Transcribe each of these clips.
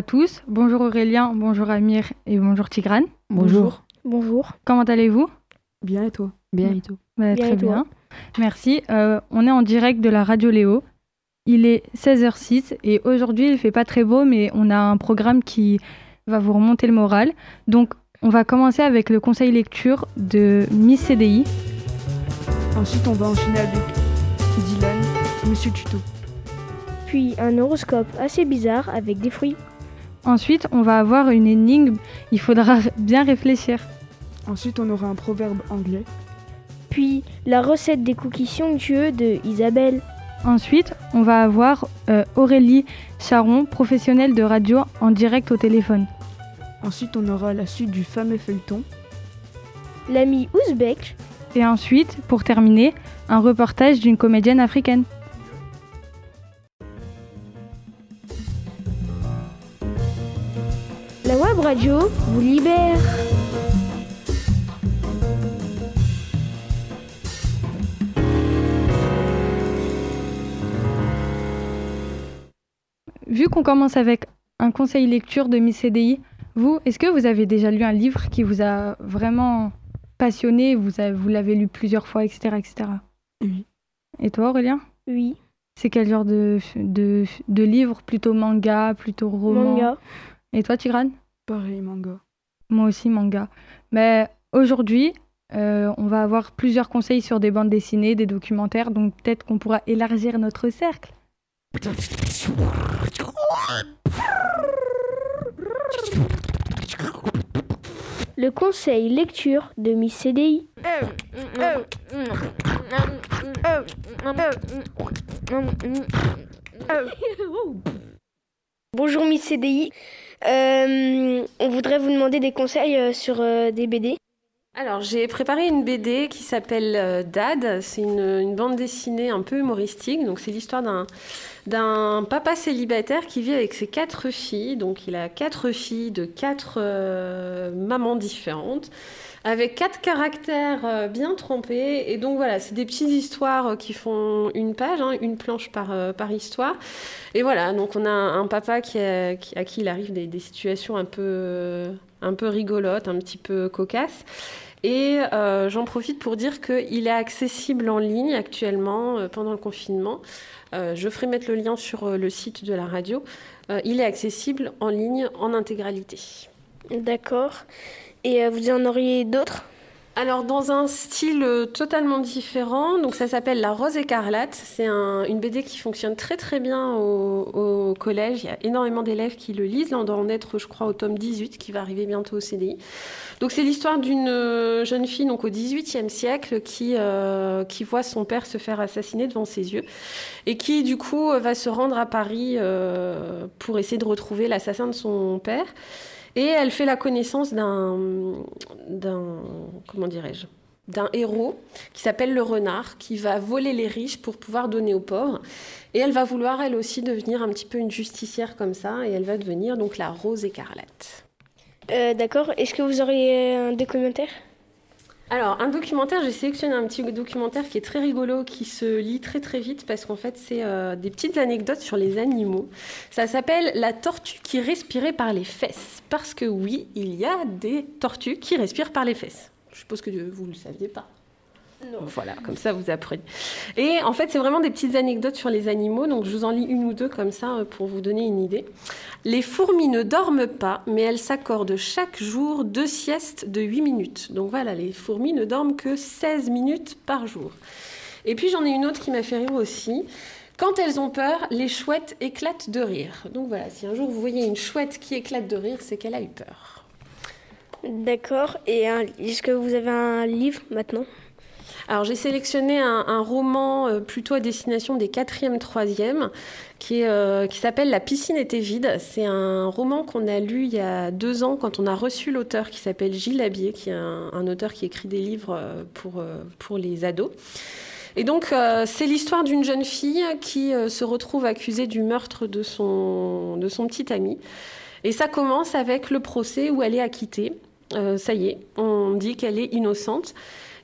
à tous. Bonjour Aurélien, bonjour Amir et bonjour Tigrane. Bonjour. Bonjour. Comment allez-vous? Bien et toi? Bien et toi? Bah, Bien Très et toi? bien. Merci. Euh, on est en direct de la radio Léo. Il est 16h06 et aujourd'hui il fait pas très beau mais on a un programme qui va vous remonter le moral. Donc on va commencer avec le conseil lecture de Miss CDI. Ensuite, on va enchaîner avec Dylan, Monsieur Tuto. Puis un horoscope assez bizarre avec des fruits. Ensuite on va avoir une énigme. Il faudra bien réfléchir. Ensuite, on aura un proverbe anglais. Puis la recette des cookies somptueux de Isabelle. Ensuite, on va avoir euh, Aurélie Charon, professionnelle de radio, en direct au téléphone. Ensuite, on aura la suite du fameux feuilleton. L'ami ouzbek. Et ensuite, pour terminer, un reportage d'une comédienne africaine. Radio vous libère. Vu qu'on commence avec un conseil lecture de Miss CDI, vous, est-ce que vous avez déjà lu un livre qui vous a vraiment passionné, vous, avez- vous l'avez lu plusieurs fois, etc. etc. Oui. Et toi, Aurélien? Oui. C'est quel genre de, de, de livre? Plutôt manga, plutôt roman? Manga. Et toi, Tigrane Pareil, manga. Moi aussi, manga. Mais aujourd'hui, euh, on va avoir plusieurs conseils sur des bandes dessinées, des documentaires, donc peut-être qu'on pourra élargir notre cercle. Le conseil lecture de Miss CDI. Bonjour Miss CDI. Euh, on voudrait vous demander des conseils euh, sur euh, des BD. Alors, j'ai préparé une BD qui s'appelle euh, Dad. C'est une, bande dessinée un peu humoristique. Donc, c'est l'histoire d'un papa célibataire qui vit avec ses quatre filles. Donc, il a quatre filles de quatre euh, mamans différentes, avec quatre caractères euh, bien trempés. Et donc, voilà, c'est des petites histoires qui font une page, hein, une planche par, par histoire. Et voilà, donc on a un, papa à qui il arrive des, situations un peu, un peu rigolotes, un petit peu cocasses. Et euh, j'en profite pour dire qu'il est accessible en ligne actuellement euh, pendant le confinement. Euh, je ferai mettre le lien sur le site de la radio. Il est accessible en ligne en intégralité. D'accord. Et vous en auriez d'autres? Alors, dans un style euh, totalement différent, donc ça s'appelle La Rose écarlate. C'est un- une BD qui fonctionne très très bien au, collège. Il y a énormément d'élèves qui le lisent. Là, on doit en être, je crois, au tome 18 qui va arriver bientôt au CDI. Donc, c'est l'histoire d'une euh, jeune fille donc, au XVIIIe siècle qui, euh, qui voit son père se faire assassiner devant ses yeux et qui, du coup, va se rendre à Paris pour essayer de retrouver l'assassin de son père. Et elle fait la connaissance d'un, comment dirais-je, d'un héros qui s'appelle le renard, qui va voler les riches pour pouvoir donner aux pauvres. Et elle va vouloir elle aussi devenir un petit peu une justicière comme ça, et elle va devenir donc la rose écarlate. Euh, D'accord. Est-ce que vous auriez un documentaire? Alors, un documentaire, j'ai sélectionné un petit documentaire qui est très rigolo, qui se lit très très vite parce qu'en fait, c'est euh, des petites anecdotes sur les animaux. Ça s'appelle La tortue qui respirait par les fesses. Parce que oui, il y a des tortues qui respirent par les fesses. Je suppose que vous ne le saviez pas. Non. Voilà, comme ça vous apprenez. Et en fait, c'est vraiment des petites anecdotes sur les animaux, donc je vous en lis une ou deux comme ça euh, pour vous donner une idée. Les fourmis ne dorment pas, mais elles s'accordent chaque jour deux siestes de 8 minutes. Donc voilà, les fourmis ne dorment que 16 minutes par jour. Et puis j'en ai une autre qui m'a fait rire aussi. Quand elles ont peur, les chouettes éclatent de rire. Donc voilà, si un jour vous voyez une chouette qui éclate de rire, c'est qu'elle a eu peur. D'accord. Et est-ce que vous avez un livre maintenant? Alors j'ai sélectionné un, roman euh, plutôt à destination des 4e, 3e, qui, est, euh, qui s'appelle La piscine était vide. C'est un roman qu'on a lu il y a deux ans quand on a reçu l'auteur qui s'appelle Gilles Labier, qui est un, auteur qui écrit des livres euh, pour, pour les ados. Et donc, c'est l'histoire d'une jeune fille qui se retrouve accusée du meurtre de son, de son petit ami. Et ça commence avec le procès où elle est acquittée. Ça y est, on dit qu'elle est innocente.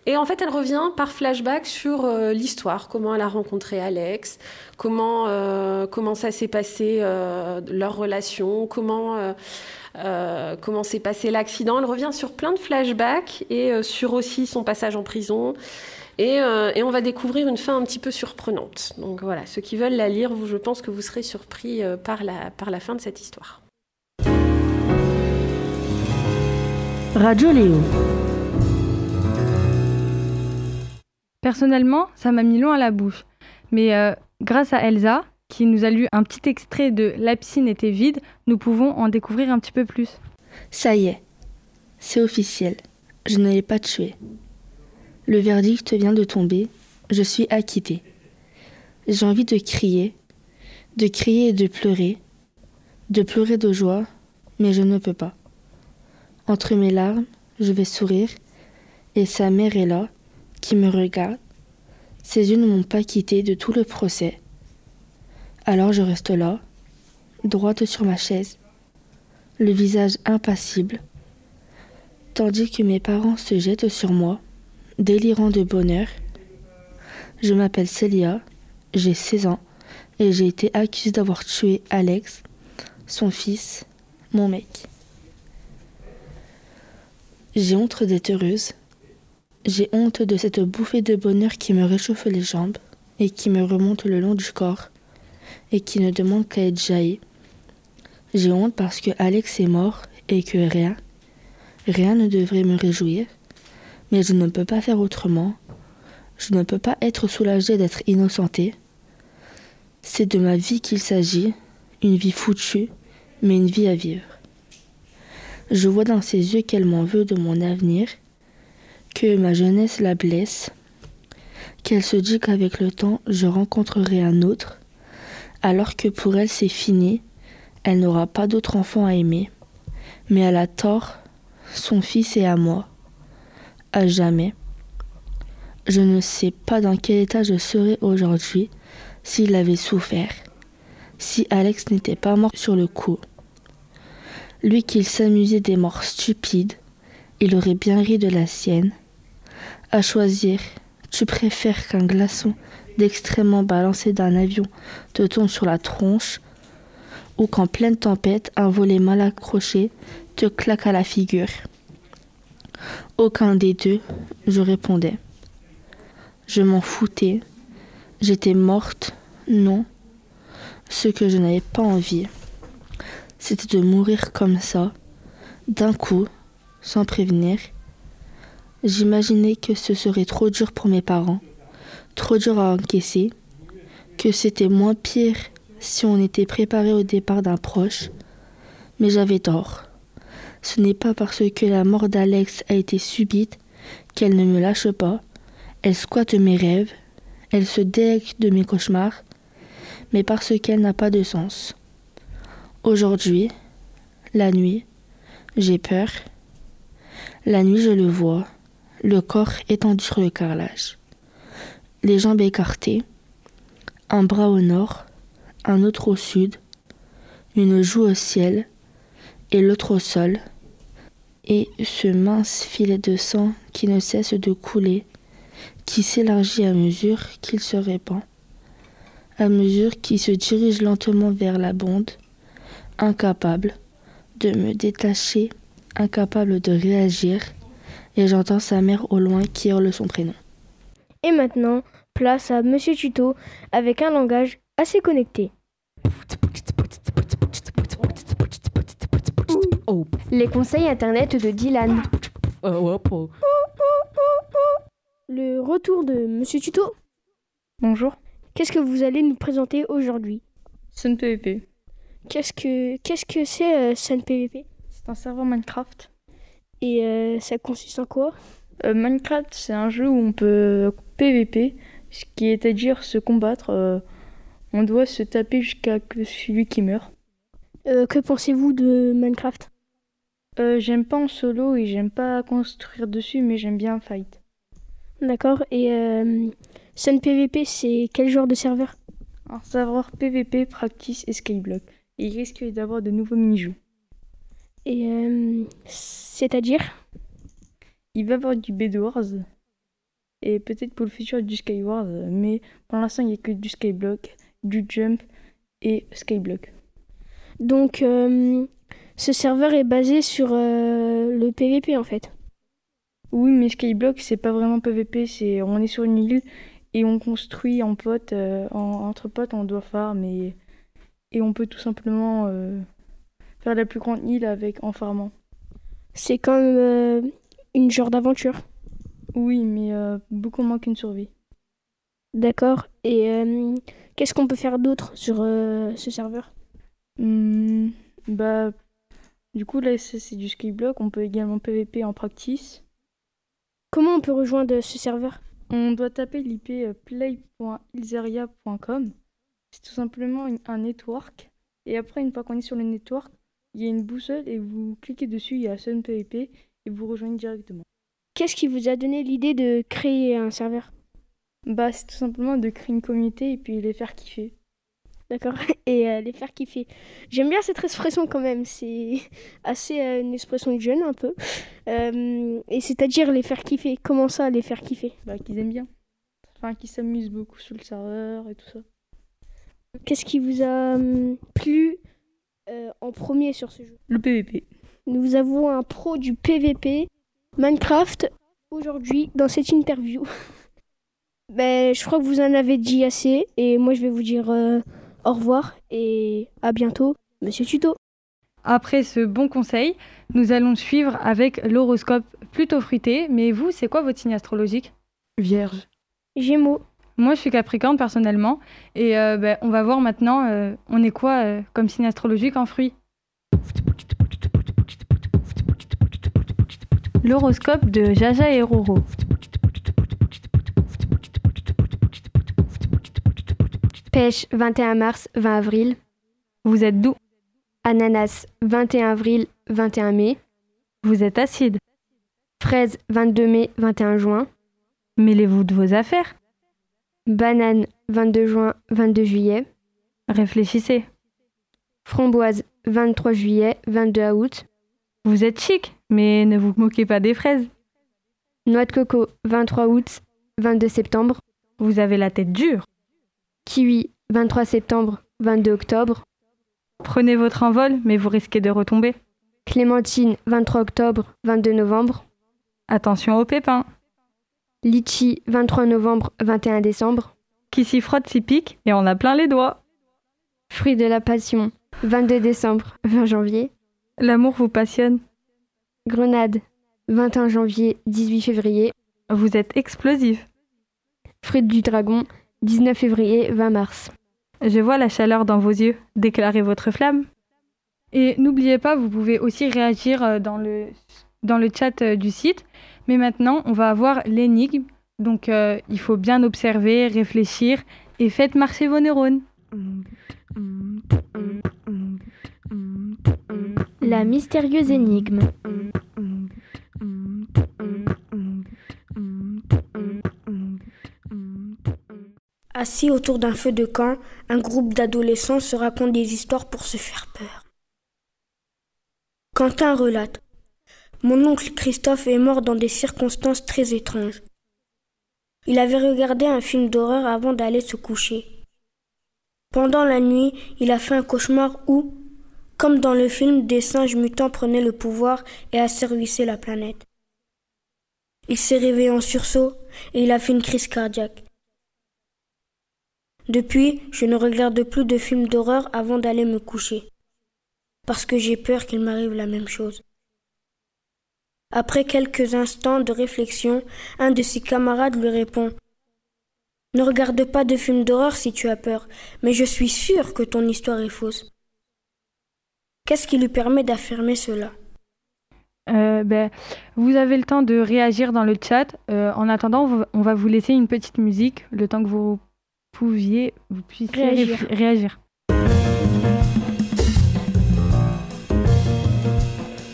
Et en fait, elle revient par flashback sur euh, l'histoire, comment elle a rencontré Alex, comment, euh, comment ça s'est passé, euh, leur relation, comment, comment s'est passé l'accident. Elle revient sur plein de flashbacks et sur aussi son passage en prison. Et, et, on va découvrir une fin un petit peu surprenante. Donc voilà, ceux qui veulent la lire, je pense que vous serez surpris par, la, par la fin de cette histoire. Radio Léo. Personnellement, ça m'a mis long à la bouche. Mais euh, grâce à Elsa, qui nous a lu un petit extrait de La piscine était vide, nous pouvons en découvrir un petit peu plus. Ça y est, c'est officiel. Je ne l'ai pas tué. Le verdict vient de tomber. Je suis acquittée. J'ai envie de crier, de crier et de pleurer, de pleurer de joie, mais je ne peux pas. Entre mes larmes, je vais sourire, et sa mère est là, qui me regarde. Ses yeux ne m'ont pas quitté de tout le procès. Alors je reste là, droite sur ma chaise, le visage impassible, tandis que mes parents se jettent sur moi, délirant de bonheur. Je m'appelle Célia, j'ai 16 ans et j'ai été accusée d'avoir tué Alex, son fils, mon mec. J'ai honte d'être heureuse, j'ai honte de cette bouffée de bonheur qui me réchauffe les jambes et qui me remonte le long du corps et qui ne demande qu'à être jaillie. J'ai honte parce que Alex est mort et que rien, rien ne devrait me réjouir, mais je ne peux pas faire autrement. Je ne peux pas être soulagée d'être innocentée. C'est de ma vie qu'il s'agit, une vie foutue, mais une vie à vivre. Je vois dans ses yeux qu'elle m'en veut de mon avenir que ma jeunesse la blesse, qu'elle se dit qu'avec le temps je rencontrerai un autre, alors que pour elle c'est fini, elle n'aura pas d'autre enfant à aimer. Mais elle a tort, son fils est à moi, à jamais. Je ne sais pas dans quel état je serais aujourd'hui s'il avait souffert, si Alex n'était pas mort sur le coup. Lui qu'il s'amusait des morts stupides, il aurait bien ri de la sienne. Choisir, tu préfères qu'un glaçon d'extrêmement balancé d'un avion te tombe sur la tronche ou qu'en pleine tempête, un volet mal accroché te claque à la figure? Aucun des deux, je répondais. Je m'en foutais. J'étais morte, non. Ce que je n'avais pas envie, c'était de mourir comme ça, d'un coup, sans prévenir, J'imaginais que ce serait trop dur pour mes parents, trop dur à encaisser, que c'était moins pire si on était préparé au départ d'un proche, mais j'avais tort. Ce n'est pas parce que la mort d'Alex a été subite qu'elle ne me lâche pas, elle squatte mes rêves, elle se délègue de mes cauchemars, mais parce qu'elle n'a pas de sens. Aujourd'hui, la nuit, j'ai peur. La nuit, je le vois le corps étendu sur le carrelage, les jambes écartées, un bras au nord, un autre au sud, une joue au ciel et l'autre au sol, et ce mince filet de sang qui ne cesse de couler, qui s'élargit à mesure qu'il se répand, à mesure qu'il se dirige lentement vers la bande, incapable de me détacher, incapable de réagir, et j'entends sa mère au loin qui hurle son prénom. Et maintenant, place à Monsieur Tuto avec un langage assez connecté. Les conseils internet de Dylan. Le retour de Monsieur Tuto. Bonjour. Qu'est-ce que vous allez nous présenter aujourd'hui? Sun PVP. Qu'est-ce que qu'est-ce que c'est euh, Sun PVP C'est un serveur Minecraft. Et euh, ça consiste en quoi? Euh, Minecraft, c'est un jeu où on peut PVP, ce qui est à dire se combattre. Euh, on doit se taper jusqu'à celui qui meurt. que pensez-vous de Minecraft? J'aime pas en solo et j'aime pas construire dessus, mais j'aime bien fight. D'accord. Et Sun PVP, c'est quel genre de serveur? Un serveur PVP, Practice et Skyblock. il risque d'avoir de nouveaux mini-jeux. Et c'est-à-dire? Il va y avoir du Bed Wars. et peut-être pour le futur du Skyward, mais pour l'instant il n'y a que du Skyblock, du Jump et Skyblock. Donc euh, ce serveur est basé sur euh, le PVP en fait. Oui, mais Skyblock c'est pas vraiment PVP, c'est on est sur une île et on construit en pote, euh, en- entre potes, on doit farm et, et on peut tout simplement faire la plus grande île avec en farmant. C'est comme euh, une genre d'aventure. Oui, mais euh, beaucoup moins qu'une survie. D'accord. Et euh, qu'est-ce qu'on peut faire d'autre sur ce serveur? Hmm, bah, du coup, là, c'est du skyblock. On peut également PVP en practice. Comment on peut rejoindre ce serveur? On doit taper l'IP play.ilzeria.com. C'est tout simplement un network. Et après, une fois qu'on est sur le network, il y a une boussole et vous cliquez dessus, il y a Sun PVP et vous rejoignez directement. Qu'est-ce qui vous a donné l'idée de créer un serveur? Bah, c'est tout simplement de créer une communauté et puis les faire kiffer. D'accord. Et euh, les faire kiffer. J'aime bien cette expression quand même. C'est assez euh, une expression de jeune un peu. Euh, et c'est-à-dire les faire kiffer. Comment ça, les faire kiffer? Bah, qu'ils aiment bien. Enfin, qu'ils s'amusent beaucoup sur le serveur et tout ça. Qu'est-ce qui vous a hum, plu euh, en premier sur ce jeu Le PVP. Nous avons un pro du PVP Minecraft aujourd'hui dans cette interview. ben, je crois que vous en avez dit assez et moi je vais vous dire euh, au revoir et à bientôt, Monsieur Tuto. Après ce bon conseil, nous allons suivre avec l'horoscope plutôt fruité. Mais vous, c'est quoi votre signe astrologique? Vierge. Gémeaux, Moi, je suis Capricorne personnellement. Et euh, ben, on va voir maintenant, euh, on est quoi euh, comme signe astrologique en fruits L'horoscope de Jaja et Roro. Pêche 21 mars 20 avril. Vous êtes doux, Ananas 21 avril 21 mai. vous êtes acide. Fraise 22 mai 21 juin. Mêlez-vous de vos affaires. Banane 22 juin 22 juillet. Réfléchissez. Framboise 23 juillet 22 août. Vous êtes chic, mais ne vous moquez pas des fraises. Noix de coco 23 août 22 septembre. Vous avez la tête dure. Kiwi 23 septembre 22 octobre. Prenez votre envol, mais vous risquez de retomber. Clémentine 23 octobre 22 novembre. Attention aux pépins. Litchi 23 novembre 21 décembre. Qui s'y frotte s'y pique et on a plein les doigts. Fruit de la passion 22 décembre 20 janvier. L'amour vous passionne. Grenade 21 janvier 18 février. Vous êtes explosif. Fruit du dragon 19 février 20 mars. Je vois la chaleur dans vos yeux. Déclarez votre flamme. Et n'oubliez pas, vous pouvez aussi réagir euh, dans le, dans le chat euh, du site. Mais maintenant, on va avoir l'énigme. Donc, euh, il faut bien observer, réfléchir et faites marcher vos neurones. La mystérieuse énigme. Assis autour d'un feu de camp, un groupe d'adolescents se raconte des histoires pour se faire peur. Quentin relate. Mon oncle Christophe est mort dans des circonstances très étranges. Il avait regardé un film d'horreur avant d'aller se coucher. Pendant la nuit, il a fait un cauchemar où, comme dans le film, des singes mutants prenaient le pouvoir et asservissaient la planète. Il s'est réveillé en sursaut et il a fait une crise cardiaque. Depuis, je ne regarde plus de films d'horreur avant d'aller me coucher, parce que j'ai peur qu'il m'arrive la même chose. Après quelques instants de réflexion, un de ses camarades lui répond Ne regarde pas de films d'horreur si tu as peur, mais je suis sûr que ton histoire est fausse. Qu'est-ce qui lui permet d'affirmer cela? Euh, ben, vous avez le temps de réagir dans le chat. Euh, en attendant, on va- vous laisser une petite musique, le temps que vous pouviez, vous puissiez réagir.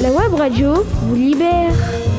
La web radio vous libère.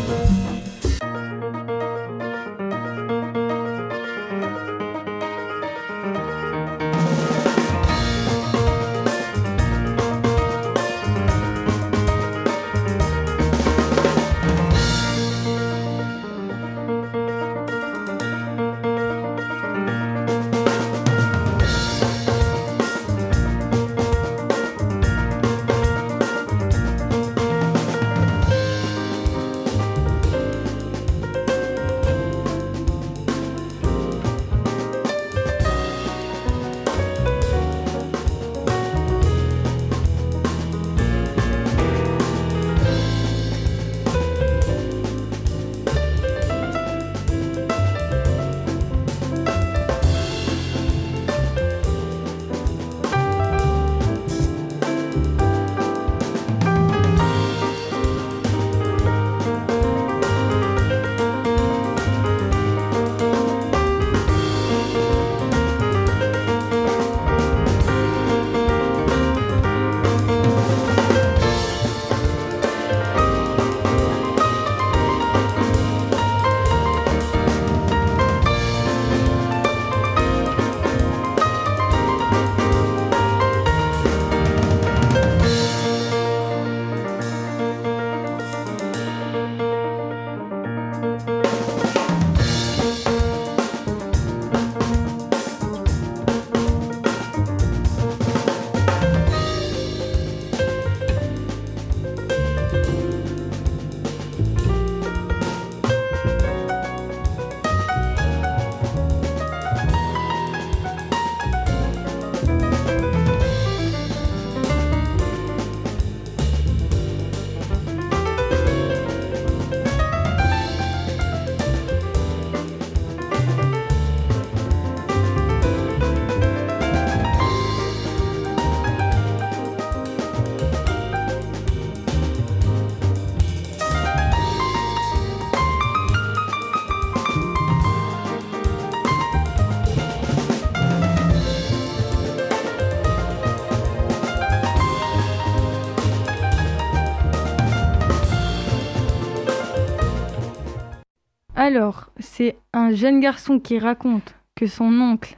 Alors, c'est un jeune garçon qui raconte que son oncle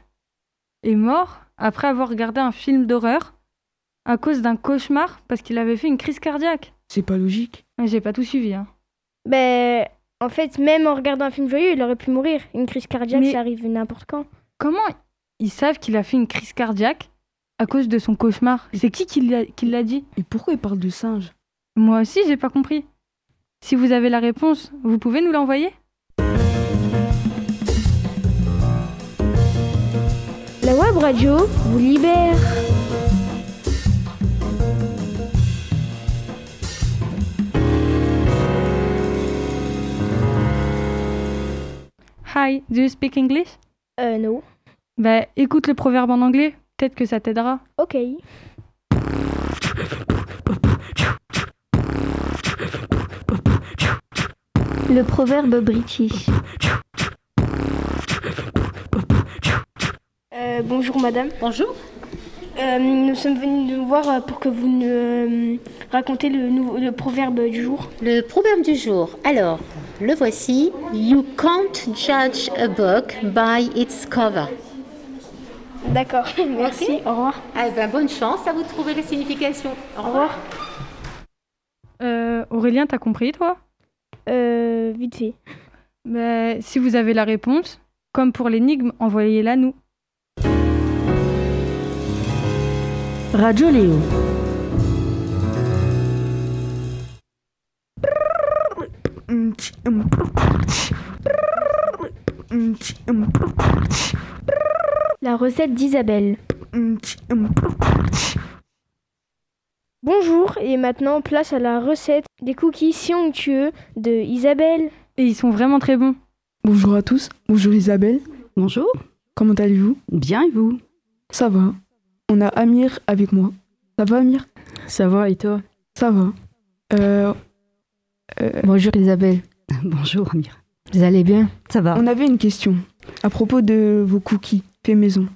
est mort après avoir regardé un film d'horreur à cause d'un cauchemar parce qu'il avait fait une crise cardiaque. C'est pas logique. J'ai pas tout suivi. Hein. Ben, en fait, même en regardant un film joyeux, il aurait pu mourir. Une crise cardiaque, Mais- ça arrive n'importe quand. Comment ils savent qu'il a fait une crise cardiaque à cause de son cauchemar? C'est qui qui l'a qui l'a dit? Et pourquoi il parle de singe? Moi aussi, j'ai pas compris. Si vous avez la réponse, vous pouvez nous l'envoyer? Web radio vous libère. Hi, do you speak English? Euh, non. Bah, écoute le proverbe en anglais, peut-être que ça t'aidera. Ok. Le proverbe british. Euh, bonjour madame. Bonjour. Euh, nous sommes venus nous voir euh, pour que vous nous racontez le, proverbe du jour. Le proverbe du jour. Alors, le voici. You can't judge a book by its cover. D'accord, merci, au revoir. Eh ben, bonne chance à vous trouver la signification. Au revoir. Euh, Aurélien, t'as compris, toi? Euh, vite fait. Bah, si vous avez la réponse, comme pour l'énigme, envoyez-la nous. Radio Léo. La recette d'Isabelle. Bonjour, et maintenant place à la recette des cookies si onctueux de Isabelle. Et ils sont vraiment très bons. Bonjour à tous, bonjour Isabelle, Bonjour, comment allez-vous? Bien et vous? Ça va. On a Amir avec moi. Ça va Amir? Ça va et toi? Ça va. Euh, Bonjour Isabelle, Bonjour Amir. vous allez bien? Ça va on avait une question à propos de vos cookies faits maison.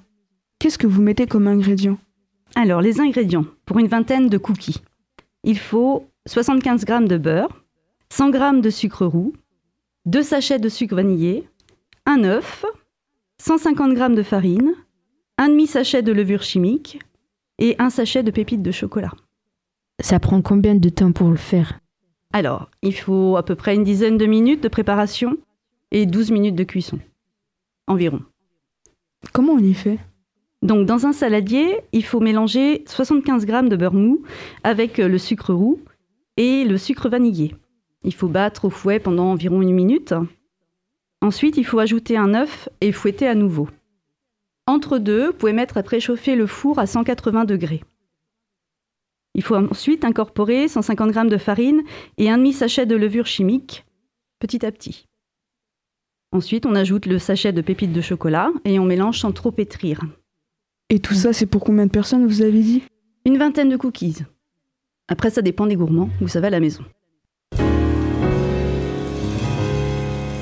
Qu'est-ce que vous mettez comme ingrédient Alors, les ingrédients pour une vingtaine de cookies. Il faut 75 g de beurre, 100 g de sucre roux, 2 sachets de sucre vanillé, un œuf, 150 g de farine, un demi-sachet de levure chimique et un sachet de pépites de chocolat. Ça prend combien de temps pour le faire? Alors, il faut à peu près une dizaine de minutes de préparation et 12 minutes de cuisson. Environ. Comment on y fait? Donc, dans un saladier, il faut mélanger 75 g de beurre mou avec euh, le sucre roux et le sucre vanillé. Il faut battre au fouet pendant environ une minute. Ensuite, il faut ajouter un œuf et fouetter à nouveau. Entre deux, vous pouvez mettre à préchauffer le four à 180 degrés. Il faut ensuite incorporer 150 g de farine et un demi-sachet de levure chimique petit à petit. Ensuite, on ajoute le sachet de pépites de chocolat et on mélange sans trop pétrir. Et tout ça, c'est pour combien de personnes, vous avez dit? Une vingtaine de cookies. Après, ça dépend des gourmands, vous savez, à la maison.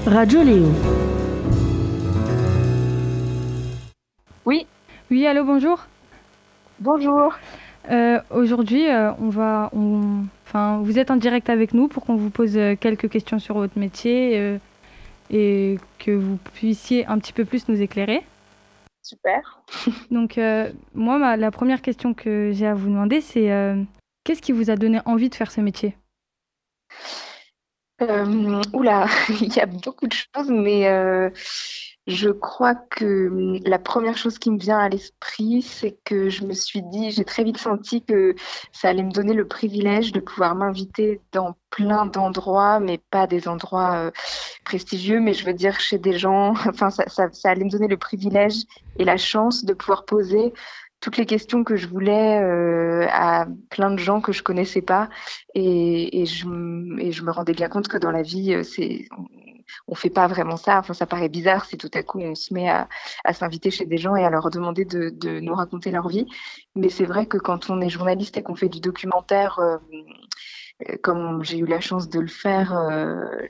Radio Léo. Oui, allô, bonjour. Bonjour. Euh, Aujourd'hui, euh, on va, on- enfin, vous êtes en direct avec nous pour qu'on vous pose euh, quelques questions sur votre métier euh, et que vous puissiez un petit peu plus nous éclairer. Super. Donc, moi, ma- la première question que j'ai à vous demander, c'est qu'est-ce qui vous a donné envie de faire ce métier? Euh, oula, il y a beaucoup de choses, mais euh, je crois que la première chose qui me vient à l'esprit, c'est que je me suis dit, j'ai très vite senti que ça allait me donner le privilège de pouvoir m'inviter dans plein d'endroits, mais pas des endroits euh, prestigieux, mais je veux dire chez des gens, enfin, ça allait me donner le privilège et la chance de pouvoir poser toutes les questions que je voulais euh, à plein de gens que je connaissais pas. Et, je, me rendais bien compte que dans la vie euh, c'est on, fait pas vraiment ça. Enfin ça paraît bizarre si tout à coup on se met à, s'inviter chez des gens et à leur demander de, nous raconter leur vie. Mais c'est vrai que quand on est journaliste et qu'on fait du documentaire euh, comme j'ai eu la chance de le faire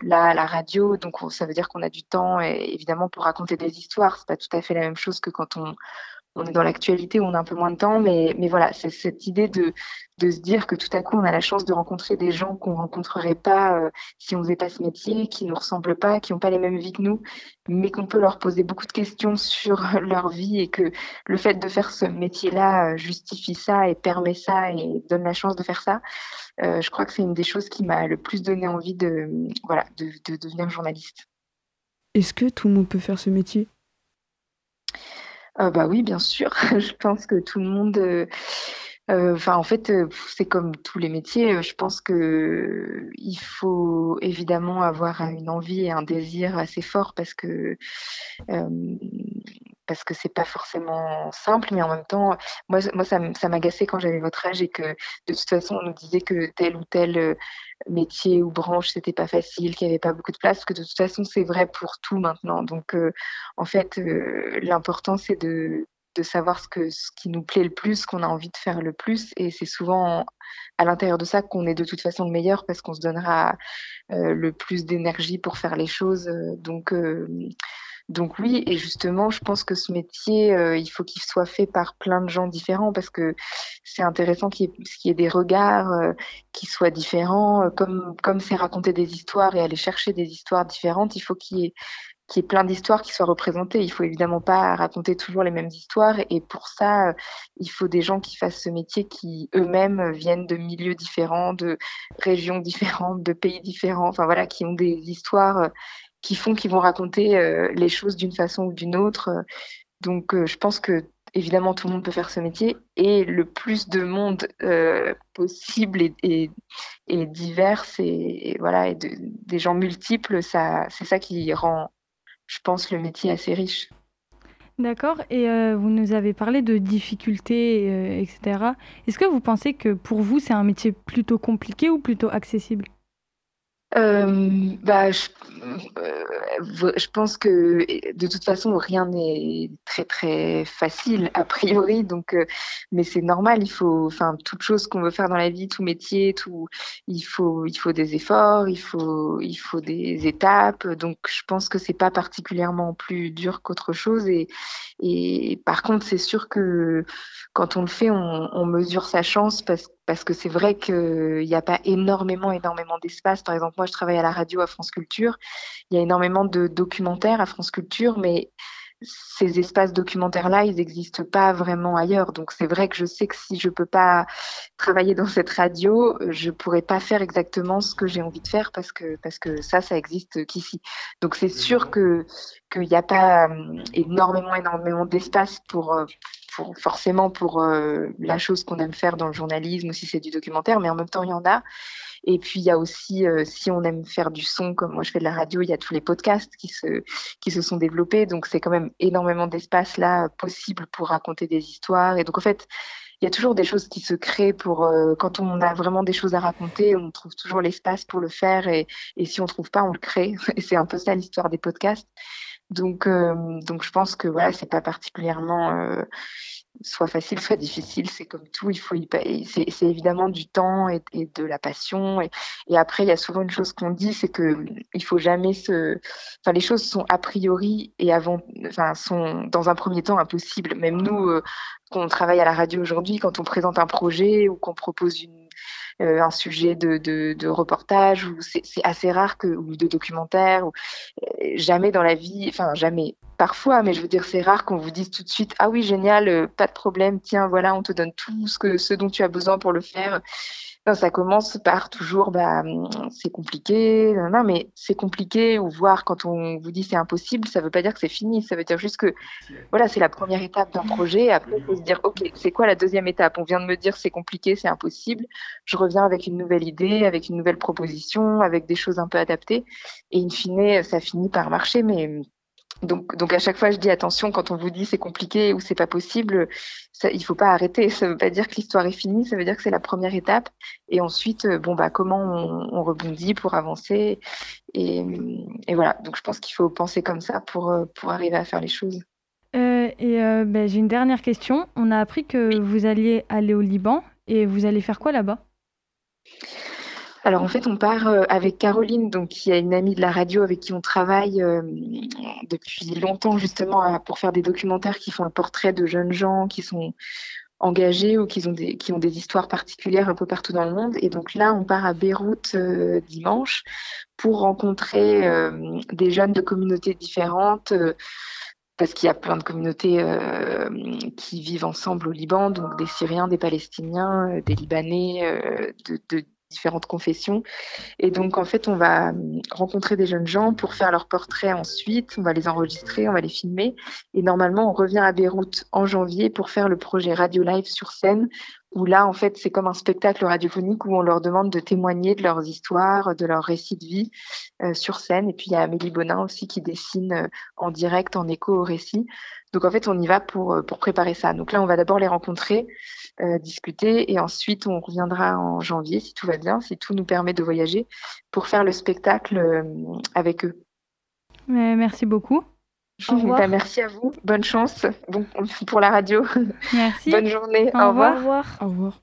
là à la radio, donc on- ça veut dire qu'on a du temps évidemment pour raconter des histoires, c'est pas tout à fait la même chose que quand on, on est dans l'actualité où on a un peu moins de temps, mais, mais voilà, c'est cette idée de, de se dire que tout à coup, on a la chance de rencontrer des gens qu'on rencontrerait pas euh, si on faisait pas ce métier, qui nous ressemblent pas, qui n'ont pas les mêmes vies que nous, mais qu'on peut leur poser beaucoup de questions sur leur vie et que le fait de faire ce métier-là euh, justifie ça et permet ça et donne la chance de faire ça. Euh, je crois que c'est une des choses qui m'a le plus donné envie de, voilà, de, de devenir journaliste. Est-ce que tout le monde peut faire ce métier? Euh, Bah oui, bien sûr. je pense que tout le monde. Euh, euh, enfin, en fait, c'est comme tous les métiers. Je pense que il faut évidemment avoir une envie et un désir assez fort parce que parce que c'est pas forcément simple, mais en même temps, moi, moi ça m'agaçait quand j'avais votre âge et que de toute façon, on nous disait que tel ou tel métier ou branche, c'était pas facile, qu'il n'y avait pas beaucoup de place, que de toute façon, c'est vrai pour tout maintenant. Donc, euh, en fait, euh, l'important, c'est de, de savoir ce, que, ce qui nous plaît le plus, ce qu'on a envie de faire le plus. Et c'est souvent à l'intérieur de ça qu'on est de toute façon le meilleur parce qu'on se donnera euh, le plus d'énergie pour faire les choses. Donc, donc oui, et justement, je pense que ce métier, euh, il faut qu'il soit fait par plein de gens différents parce que c'est intéressant qu'il y, ait des regards euh, qui soient différents. Euh, comme comme c'est raconter des histoires et aller chercher des histoires différentes, il faut qu'il y ait y ait plein d'histoires qui soient représentées. Il faut évidemment pas raconter toujours les mêmes histoires. Et pour ça, il faut des gens qui fassent ce métier qui eux-mêmes viennent de milieux différents, de régions différentes, de pays différents. Enfin voilà, qui ont des histoires qui font qu'ils vont raconter euh, les choses d'une façon ou d'une autre. Donc, euh, je pense que évidemment tout le monde peut faire ce métier et le plus de monde euh, possible et, et, divers et, voilà des gens multiples, ça, c'est ça qui rend, je pense, le métier assez riche. D'accord. Et vous nous avez parlé de difficultés, etc. Est-ce que vous pensez que pour vous, c'est un métier plutôt compliqué ou plutôt accessible? Euh, bah, je, euh, je, pense que de toute façon rien n'est très très facile a priori donc euh, mais c'est normal il faut enfin toute chose qu'on veut faire dans la vie tout métier tout il faut il faut des efforts il faut il faut des étapes donc je pense que c'est pas particulièrement plus dur qu'autre chose et et par contre c'est sûr que quand on le fait on, on mesure sa chance parce que parce que c'est vrai qu'il n'y a pas énormément, énormément d'espace. Par exemple, moi, je travaille à la radio à France Culture. Il y a énormément de documentaires à France Culture, mais ces espaces documentaires-là, ils n'existent pas vraiment ailleurs. Donc c'est vrai que je sais que si je peux pas travailler dans cette radio, je pourrais pas faire exactement ce que j'ai envie de faire parce que parce que ça, ça existe qu'ici. Donc c'est sûr qu'il n'y a pas euh, énormément, énormément d'espace pour, euh, forcément pour euh, la chose qu'on aime faire dans le journalisme ou si c'est du documentaire, mais en même temps il y en a. Et puis il y a aussi, euh, si on aime faire du son, comme moi je fais de la radio, il y a tous les podcasts qui se, qui se sont développés. Donc c'est quand même énormément d'espace là possible pour raconter des histoires. Et donc en fait, il y a toujours des choses qui se créent pour euh, quand on a vraiment des choses à raconter, on trouve toujours l'espace pour le faire. Et, et si on trouve pas, on le crée. Et c'est un peu ça l'histoire des podcasts. Donc, euh, donc je pense que voilà, c'est pas particulièrement soit facile, soit difficile. C'est comme tout, il faut y C'est évidemment du temps et, de la passion. Et, après, il y a souvent une chose qu'on dit, c'est que il faut jamais se. Enfin, les choses sont a priori et avant, enfin, sont dans un premier temps impossibles. Même nous, euh, quand on travaille à la radio aujourd'hui, quand on présente un projet ou qu'on propose une euh, un sujet de, de, reportage ou c'est assez rare que ou de documentaire ou euh, jamais dans la vie enfin jamais. Parfois mais je veux dire c'est rare qu'on vous dise tout de suite ah oui génial euh, pas de problème tiens voilà on te donne tout ce que ce dont tu as besoin pour le faire ça commence par toujours, bah, c'est compliqué, non, mais c'est compliqué, ou voir quand on vous dit c'est impossible, ça ne veut pas dire que c'est fini, ça veut dire juste que voilà, c'est la première étape d'un projet. Après, il faut se dire, ok, c'est quoi la deuxième étape? On vient de me dire c'est compliqué, c'est impossible. Je reviens avec une nouvelle idée, avec une nouvelle proposition, avec des choses un peu adaptées, et in fine, ça finit par marcher, mais donc, donc à chaque fois, je dis attention quand on vous dit c'est compliqué ou c'est pas possible, ça, il faut pas arrêter. Ça veut pas dire que l'histoire est finie, ça veut dire que c'est la première étape. Et ensuite, euh, bon bah comment on, rebondit pour avancer. Et, et voilà. Donc je pense qu'il faut penser comme ça pour euh, pour arriver à faire les choses. Euh, et ben, j'ai une dernière question. On a appris que vous alliez aller au Liban et vous allez faire quoi là-bas? Alors en fait, on part euh, avec Caroline, donc qui est une amie de la radio avec qui on travaille euh, depuis longtemps justement pour faire des documentaires qui font un portrait de jeunes gens qui sont engagés ou qui ont des, qui ont des histoires particulières un peu partout dans le monde. Et donc là, on part à Beyrouth euh, dimanche pour rencontrer des jeunes de communautés différentes parce qu'il y a plein de communautés qui vivent ensemble au Liban, donc des Syriens, des Palestiniens, des Libanais, de, différentes confessions. Et donc, en fait, on va hum, rencontrer des jeunes gens pour faire leurs portraits ensuite. On va les enregistrer, on va les filmer. Et normalement, on revient à Beyrouth en janvier pour faire le projet Radio Live sur scène, où là, en fait, c'est comme un spectacle radiophonique où on leur demande de témoigner de leurs histoires, de leurs récits de vie euh, sur scène. Et puis, il y a Amélie Bonin aussi qui dessine euh, en direct, en écho au récit. Donc, en fait, on y va pour, euh, pour préparer ça. Donc là, on va d'abord les rencontrer euh, discuter et ensuite on reviendra en janvier si tout va bien, si tout nous permet de voyager pour faire le spectacle euh, avec eux. merci beaucoup. Bah, merci à vous. Bonne chance bon, pour la radio. Merci. Bonne journée. Au, revoir. Au revoir. Au revoir.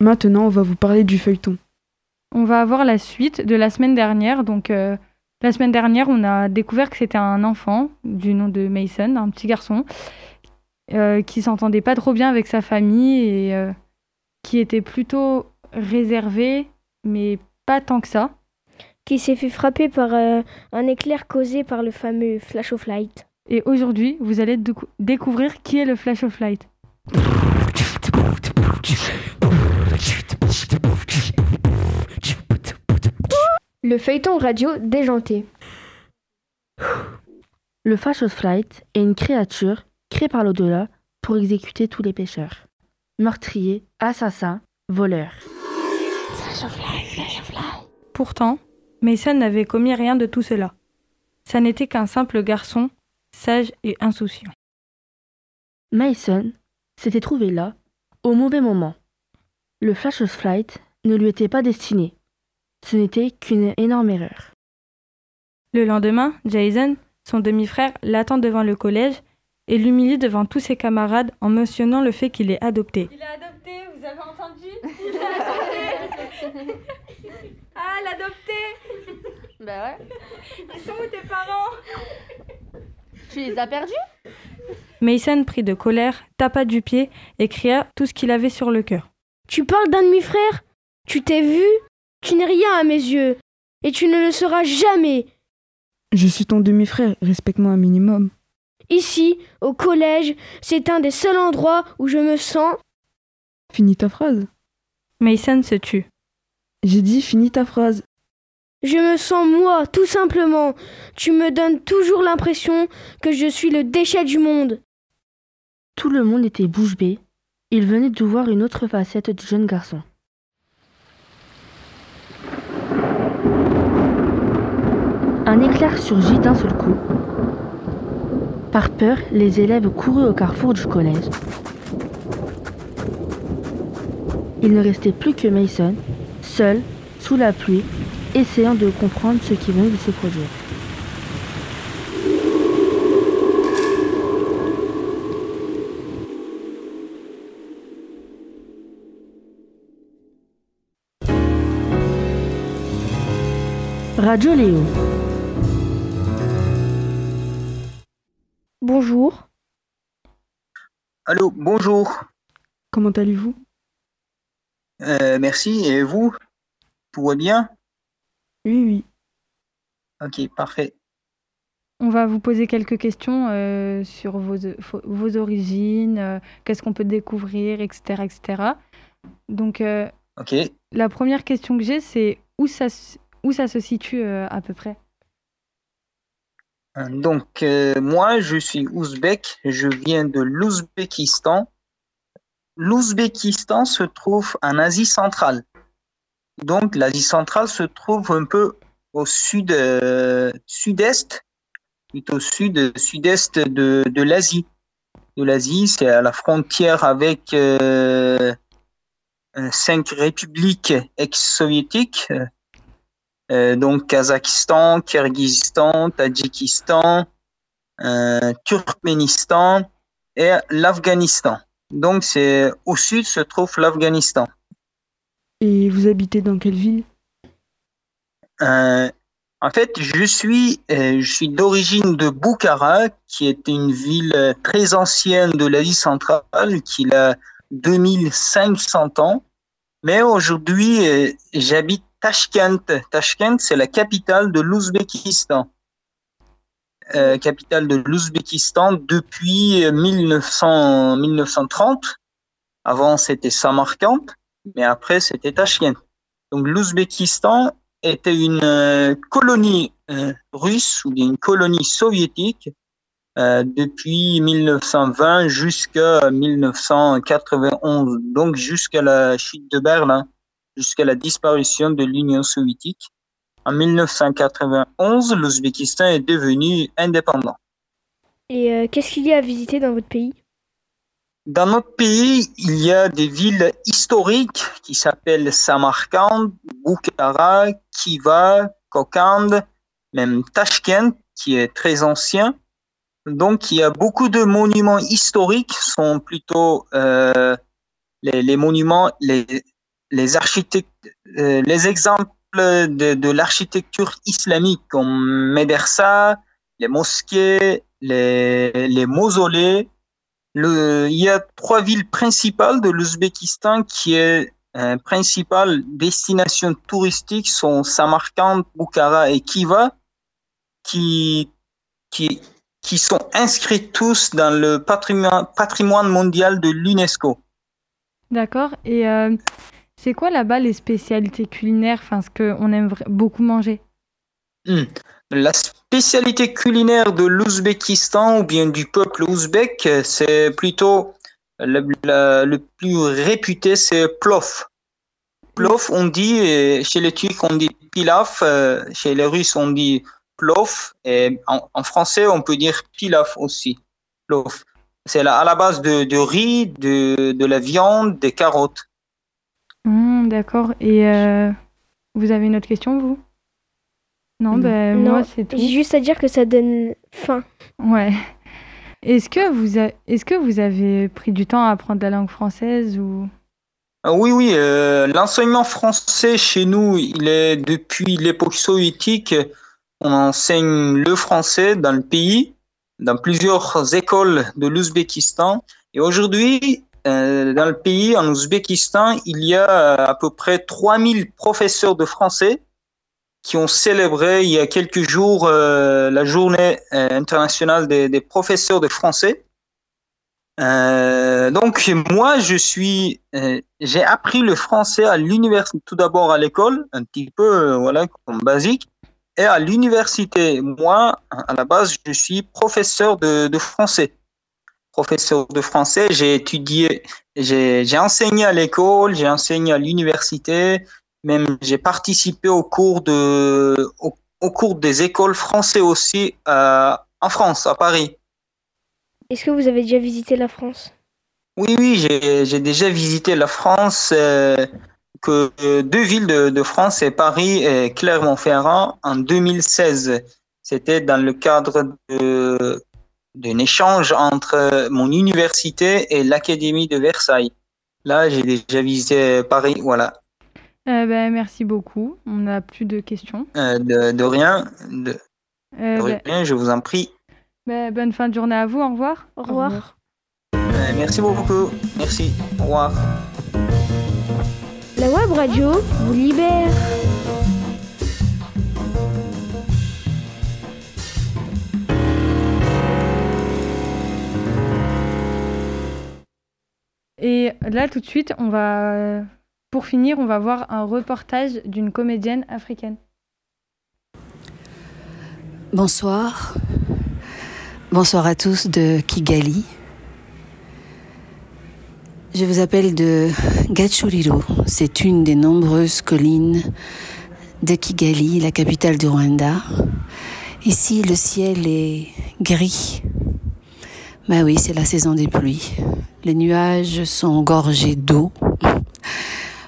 Maintenant, on va vous parler du feuilleton. On va avoir la suite de la semaine dernière. Donc, euh, la semaine dernière, on a découvert que c'était un enfant du nom de Mason, un petit garçon, euh, qui s'entendait pas trop bien avec sa famille et euh, qui était plutôt réservé, mais pas tant que ça. Qui s'est fait frapper par euh, un éclair causé par le fameux flash of light. Et aujourd'hui, vous allez décou- découvrir qui est le Flash of Light. Le feuilleton radio déjanté. Le of Flight est une créature créée par l'au-delà pour exécuter tous les pécheurs. Meurtriers, assassins, voleurs. Pourtant, Mason n'avait commis rien de tout cela. Ça n'était qu'un simple garçon, sage et insouciant. Mason s'était trouvé là, au mauvais moment. Le Flash of Flight ne lui était pas destiné. Ce n'était qu'une énorme erreur. Le lendemain, Jason, son demi-frère, l'attend devant le collège et l'humilie devant tous ses camarades en mentionnant le fait qu'il est adopté. Il a adopté, vous avez entendu? Il a adopté Ah, l'adopté Bah ouais. Ils sont où tes parents? Tu les as perdus? Mason, pris de colère, tapa du pied et cria tout ce qu'il avait sur le cœur. Tu parles d'un demi-frère? Tu t'es vu? Tu n'es rien à mes yeux. Et tu ne le seras jamais. Je suis ton demi-frère, respecte-moi un minimum. Ici, au collège, c'est un des seuls endroits où je me sens. Finis ta phrase. Mason se tue. J'ai dit finis ta phrase. Je me sens moi, tout simplement. Tu me donnes toujours l'impression que je suis le déchet du monde. Tout le monde était bouche bée. Il venait de voir une autre facette du jeune garçon. Un éclair surgit d'un seul coup. Par peur, les élèves coururent au carrefour du collège. Il ne restait plus que Mason, seul, sous la pluie, essayant de comprendre ce qui venait de se produire. Radio Léo. Bonjour. Allô, bonjour. Comment allez-vous? Euh, merci. Et vous? Tout va bien? Oui, oui. Ok, parfait. On va vous poser quelques questions euh, sur vos, vos origines, euh, qu'est-ce qu'on peut découvrir, etc. etc. Donc, euh, la première question que j'ai, c'est où ça, où ça se situe euh, à peu près? Euh, Donc, euh, moi, je suis ouzbek. Je viens de l'Ouzbékistan. L'Ouzbékistan se trouve en Asie centrale. Donc, l'Asie centrale se trouve un peu au sud, sud-est, plutôt sud, sud-est de, l'Asie. De l'Asie, c'est à la frontière avec cinq républiques ex-soviétiques. Euh, donc Kazakhstan, Kirghizistan, Tadjikistan, euh, Turkménistan et l'Afghanistan. Donc c'est au sud se trouve l'Afghanistan. Et vous habitez dans quelle ville? Euh, en fait, je suis, euh, je suis d'origine de Bukhara, qui est une ville très ancienne de l'Asie centrale, qui a 2500 ans. Mais aujourd'hui, euh, j'habite Tashkent. Tashkent, c'est la capitale de l'Ouzbékistan. Euh, capitale de l'Ouzbékistan depuis euh, 1900, 1930. Avant, c'était Samarkand, mais après, c'était Tashkent. Donc, l'Ouzbékistan était une euh, colonie euh, russe ou une colonie soviétique euh, depuis 1920 jusqu'à 1991, donc jusqu'à la chute de Berlin, jusqu'à la disparition de l'Union soviétique. En 1991, l'Ouzbékistan est devenu indépendant. Et euh, qu'est-ce qu'il y a à visiter dans votre pays? Dans notre pays, il y a des villes historiques qui s'appellent Samarkand, Bukhara, Khiva, Kokand, même Tashkent, qui est très ancien. Donc, il y a beaucoup de monuments historiques, sont plutôt euh, les, les monuments, les, euh, les exemples de, l'architecture islamique comme Médersa, les mosquées, les, les mausolées. Il y a trois villes principales de l'Ouzbékistan qui est euh, principale destination touristique sont Samarkand, Bukhara et Khiva, qui, qui, qui sont inscrits tous dans le patrimoine, patrimoine mondial de l'UNESCO. D'accord. Et euh, c'est quoi là-bas les spécialités culinaires, enfin ce qu'on aime beaucoup manger? Hmm. La spécialité culinaire de l'Ouzbékistan ou bien du peuple ouzbek, c'est plutôt le, plus réputé, c'est plof. Plof, on dit, euh, chez les Turcs, on dit pilaf, euh, chez les Russes, on dit plof, et en, en français, on peut dire pilaf aussi. Plof. C'est à la base de, de riz, de, de la viande, des carottes. Hmm, D'accord. Et euh, vous avez une autre question, vous? Non, ben Non, moi c'est tout. J'ai juste à dire que ça donne faim. Ouais. Est-ce que vous a- est-ce que vous avez pris du temps à apprendre la langue française ou? Ah Oui, oui, euh, l'enseignement français chez nous, il est depuis l'époque soviétique, on enseigne le français dans le pays, dans plusieurs écoles de l'Ouzbékistan. Et aujourd'hui, euh, dans le pays, en Ouzbékistan, il y a euh, à peu près 3000 professeurs de français qui ont célébré il y a quelques jours euh, la journée internationale des, professeurs de français. Donc moi, je suis, j'ai appris le français à l'université, tout d'abord à l'école, un petit peu, voilà, comme basique, et à l'université. Moi, à la base, je suis professeur de français. Professeur de français, j'ai étudié, j'ai, enseigné à l'école, j'ai enseigné à l'université, même j'ai participé au cours de, au, au cours des écoles français aussi euh, en France, à Paris. Est-ce que vous avez déjà visité la France? Oui, oui, j'ai j'ai déjà visité la France, euh, que euh, deux villes de, de France, c'est Paris et Clermont-Ferrand en 2016. C'était dans le cadre de- d'un échange entre mon université et l'Académie de Versailles. Là, j'ai déjà visité Paris, voilà. Euh, ben, merci beaucoup. On n'a plus de questions. Euh, de, de rien, de, Euh, de ben, rien, je vous en prie. ben, bonne fin de journée à vous. Au revoir. Au revoir. Merci beaucoup. Merci. Au revoir. La web radio vous libère. Et là, tout de suite, on va, pour finir, on va voir un reportage d'une comédienne africaine. Bonsoir. Bonsoir à tous de Kigali. Je vous appelle de Gachuriro. C'est une des nombreuses collines de Kigali, la capitale du Rwanda. Ici, le ciel est gris. Bah oui, c'est la saison des pluies. Les nuages sont gorgés d'eau.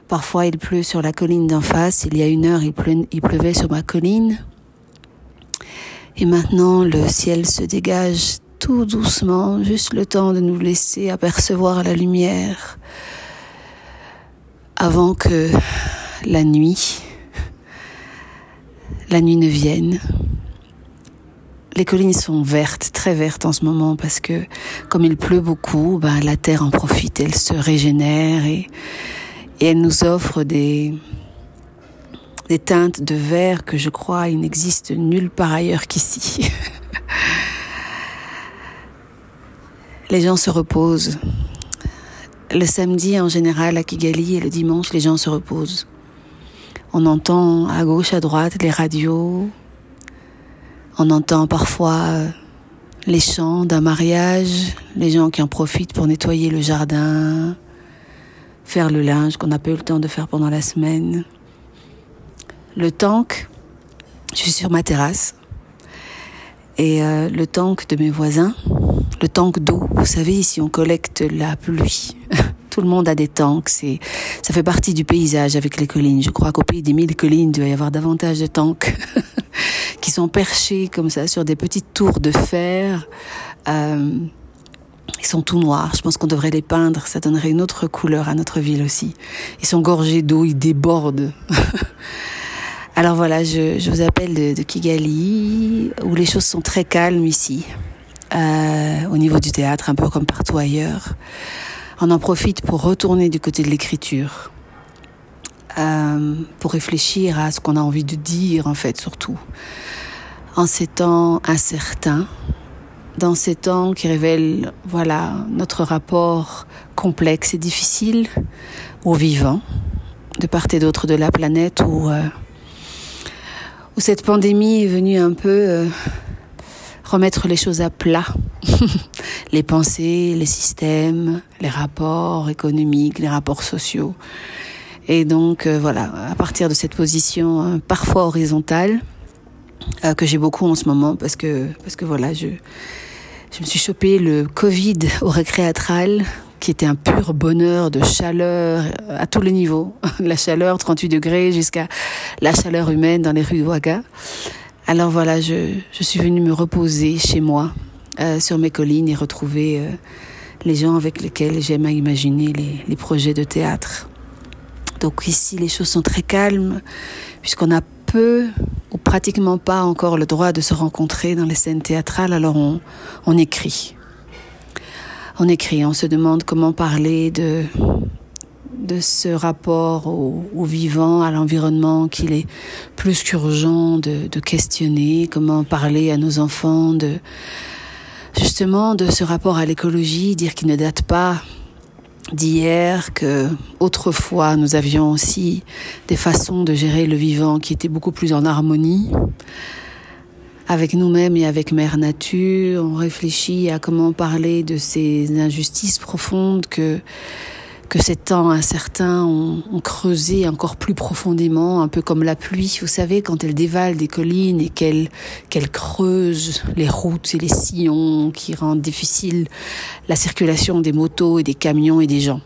Parfois, il pleut sur la colline d'en face. Il y a une heure, il, il pleuvait sur ma colline. Et maintenant, le ciel se dégage tout doucement, juste le temps de nous laisser apercevoir la lumière avant que la nuit, la nuit ne vienne. Les collines sont vertes, très vertes en ce moment parce que comme il pleut beaucoup, ben, la terre en profite, elle se régénère et, elle nous offre des teintes de vert que je crois il n'existe nulle part ailleurs qu'ici. les gens se reposent. Le samedi, en général, à Kigali et le dimanche, les gens se reposent. On entend à gauche, à droite les radios. On entend parfois euh, les chants d'un mariage, les gens qui en profitent pour nettoyer le jardin, faire le linge qu'on n'a pas eu le temps de faire pendant la semaine. Le tank, je suis sur ma terrasse, et euh, le tank de mes voisins, le tank d'eau, vous savez, ici on collecte la pluie. Tout le monde a des tanks, c'est, ça fait partie du paysage avec les collines. Je crois qu'au pays des mille collines, il doit y avoir davantage de tanks qui sont perchés comme ça sur des petites tours de fer. Euh, ils sont tout noirs. Je pense qu'on devrait les peindre. Ça donnerait une autre couleur à notre ville aussi. Ils sont gorgés d'eau, ils débordent. Alors voilà, je, vous appelle de, de Kigali, où les choses sont très calmes ici, euh, au niveau du théâtre, un peu comme partout ailleurs. On en profite pour retourner du côté de l'écriture, euh, pour réfléchir à ce qu'on a envie de dire, en fait, surtout. En ces temps incertains, dans ces temps qui révèlent, voilà, notre rapport complexe et difficile au vivant, de part et d'autre de la planète, où... Euh, où cette pandémie est venue un peu euh, remettre les choses à plat. les pensées, les systèmes, les rapports économiques, les rapports sociaux. Et donc euh, voilà, à partir de cette position euh, parfois horizontale, euh, que j'ai beaucoup en ce moment, parce que, parce que voilà, je, je me suis chopé le Covid au récréatral, qui était un pur bonheur de chaleur à tous les niveaux. La chaleur, 38 degrés, jusqu'à la chaleur humaine dans les rues Ouaga. Alors voilà, je, je suis venue me reposer chez moi, sur mes collines, et retrouver les gens avec lesquels j'aime à imaginer les, les projets de théâtre. Donc ici, les choses sont très calmes, puisqu'on a peu ou pratiquement pas encore le droit de se rencontrer dans les scènes théâtrales, alors on, écrit. On écrit, on se demande comment parler de, de ce rapport au, au vivant, à l'environnement qu'il est plus qu'urgent de, de questionner, comment parler à nos enfants de justement de ce rapport à l'écologie, dire qu'il ne date pas d'hier, que autrefois nous avions aussi des façons de gérer le vivant qui étaient beaucoup plus en harmonie avec nous-mêmes et avec Mère Nature. On réfléchit à comment parler de ces injustices profondes que que ces temps incertains ont, ont, creusé encore plus profondément, un peu comme la pluie, vous savez, quand elle dévale des collines et qu'elle qu'elle creuse les routes et les sillons qui rendent difficile la circulation des motos et des camions et des gens.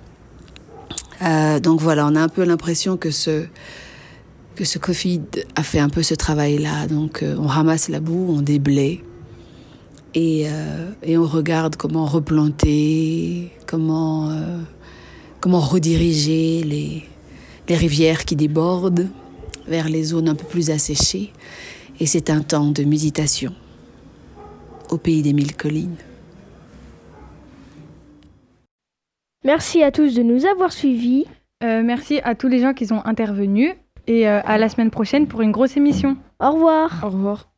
Euh, donc voilà, on a un peu l'impression que ce que ce Covid a fait un peu ce travail-là. Donc euh, on ramasse la boue, on déblaye et, euh, et on regarde comment replanter, comment, euh, comment rediriger les, les rivières qui débordent vers les zones un peu plus asséchées. Et c'est un temps de méditation au pays des mille collines. Merci à tous de nous avoir suivis. Euh, merci à tous les gens qui sont intervenus et euh, à la semaine prochaine pour une grosse émission. Au revoir. Au revoir.